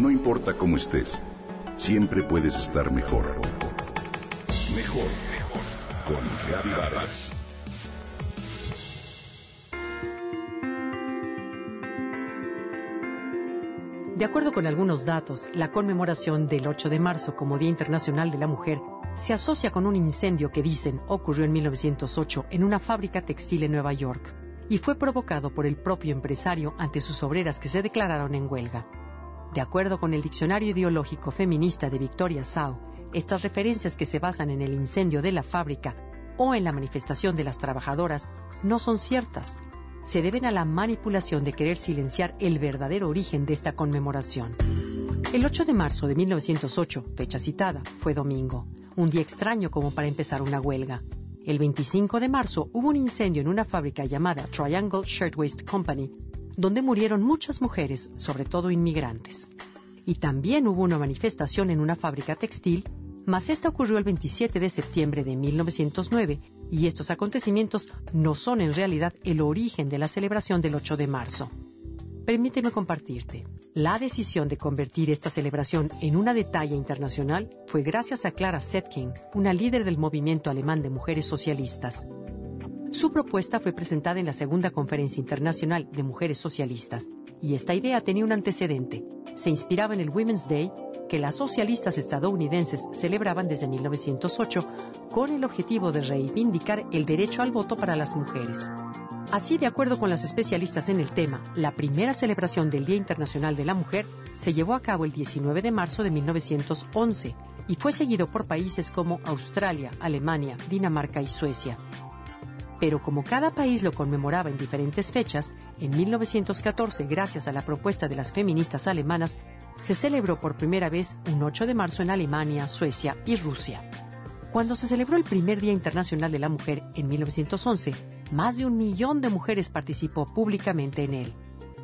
No importa cómo estés, siempre puedes estar mejor. Mejor, mejor. Con Vargas. De acuerdo con algunos datos, la conmemoración del 8 de marzo como Día Internacional de la Mujer se asocia con un incendio que dicen ocurrió en 1908 en una fábrica textil en Nueva York y fue provocado por el propio empresario ante sus obreras que se declararon en huelga. De acuerdo con el Diccionario Ideológico Feminista de Victoria Sau, estas referencias que se basan en el incendio de la fábrica o en la manifestación de las trabajadoras no son ciertas, se deben a la manipulación de querer silenciar el verdadero origen de esta conmemoración. El 8 de marzo de 1908, fecha citada, fue domingo, un día extraño como para empezar una huelga. El 25 de marzo hubo un incendio en una fábrica llamada Triangle Shirtwaist Company, donde murieron muchas mujeres, sobre todo inmigrantes. Y también hubo una manifestación en una fábrica textil mas esta ocurrió el 27 de septiembre de 1909 y estos acontecimientos no son en realidad el origen de la celebración del 8 de marzo. Permíteme compartirte. La decisión de convertir esta celebración en una detalle internacional fue gracias a Clara Zetkin, una líder del movimiento alemán de mujeres socialistas. Su propuesta fue presentada en la Segunda Conferencia Internacional de Mujeres Socialistas, y esta idea tenía un antecedente. Se inspiraba en el Women's Day que las socialistas estadounidenses celebraban desde 1908 con el objetivo de reivindicar el derecho al voto para las mujeres. Así, de acuerdo con las especialistas en el tema, la primera celebración del Día Internacional de la Mujer se llevó a cabo el 19 de marzo de 1911 y fue seguido por países como Australia, Alemania, Dinamarca y Suecia, pero como cada país lo conmemoraba en diferentes fechas, en 1914, gracias a la propuesta de las feministas alemanas, se celebró por primera vez un 8 de marzo en Alemania, Suecia y Rusia. Cuando se celebró el primer Día Internacional de la Mujer en 1911, más de un millón de mujeres participó públicamente en él.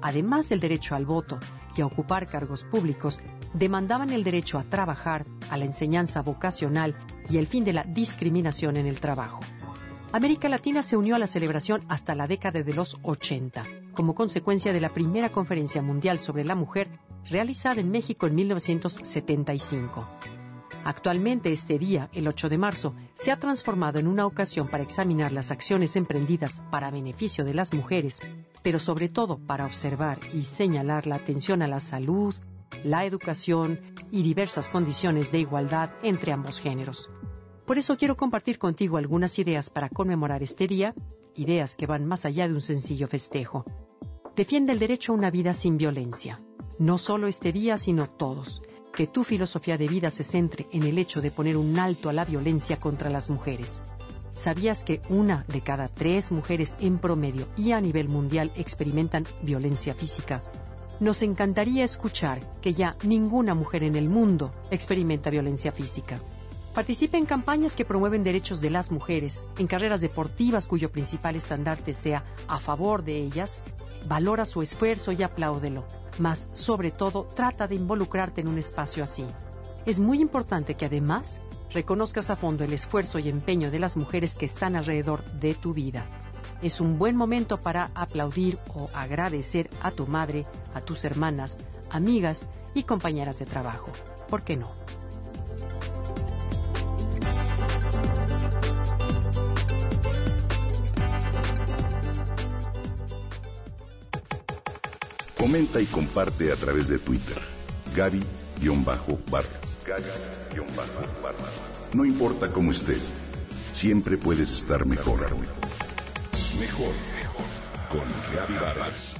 Además del derecho al voto y a ocupar cargos públicos, demandaban el derecho a trabajar, a la enseñanza vocacional y el fin de la discriminación en el trabajo. América Latina se unió a la celebración hasta la década de los 80, como consecuencia de la primera conferencia mundial sobre la mujer realizada en México en 1975. Actualmente este día, el 8 de marzo, se ha transformado en una ocasión para examinar las acciones emprendidas para beneficio de las mujeres, pero sobre todo para observar y señalar la atención a la salud, la educación y diversas condiciones de igualdad entre ambos géneros. Por eso quiero compartir contigo algunas ideas para conmemorar este día, ideas que van más allá de un sencillo festejo. Defiende el derecho a una vida sin violencia. No solo este día, sino todos. Que tu filosofía de vida se centre en el hecho de poner un alto a la violencia contra las mujeres. ¿Sabías que una de cada tres mujeres en promedio y a nivel mundial experimentan violencia física? Nos encantaría escuchar que ya ninguna mujer en el mundo experimenta violencia física. Participe en campañas que promueven derechos de las mujeres, en carreras deportivas cuyo principal estandarte sea a favor de ellas. Valora su esfuerzo y apláudelo, mas sobre todo trata de involucrarte en un espacio así. Es muy importante que además reconozcas a fondo el esfuerzo y empeño de las mujeres que están alrededor de tu vida. Es un buen momento para aplaudir o agradecer a tu madre, a tus hermanas, amigas y compañeras de trabajo. ¿Por qué no? Comenta y comparte a través de Twitter. Gaby-Vargas. No importa cómo estés, siempre puedes estar mejor. Mejor, mejor. Con Gaby Vargas.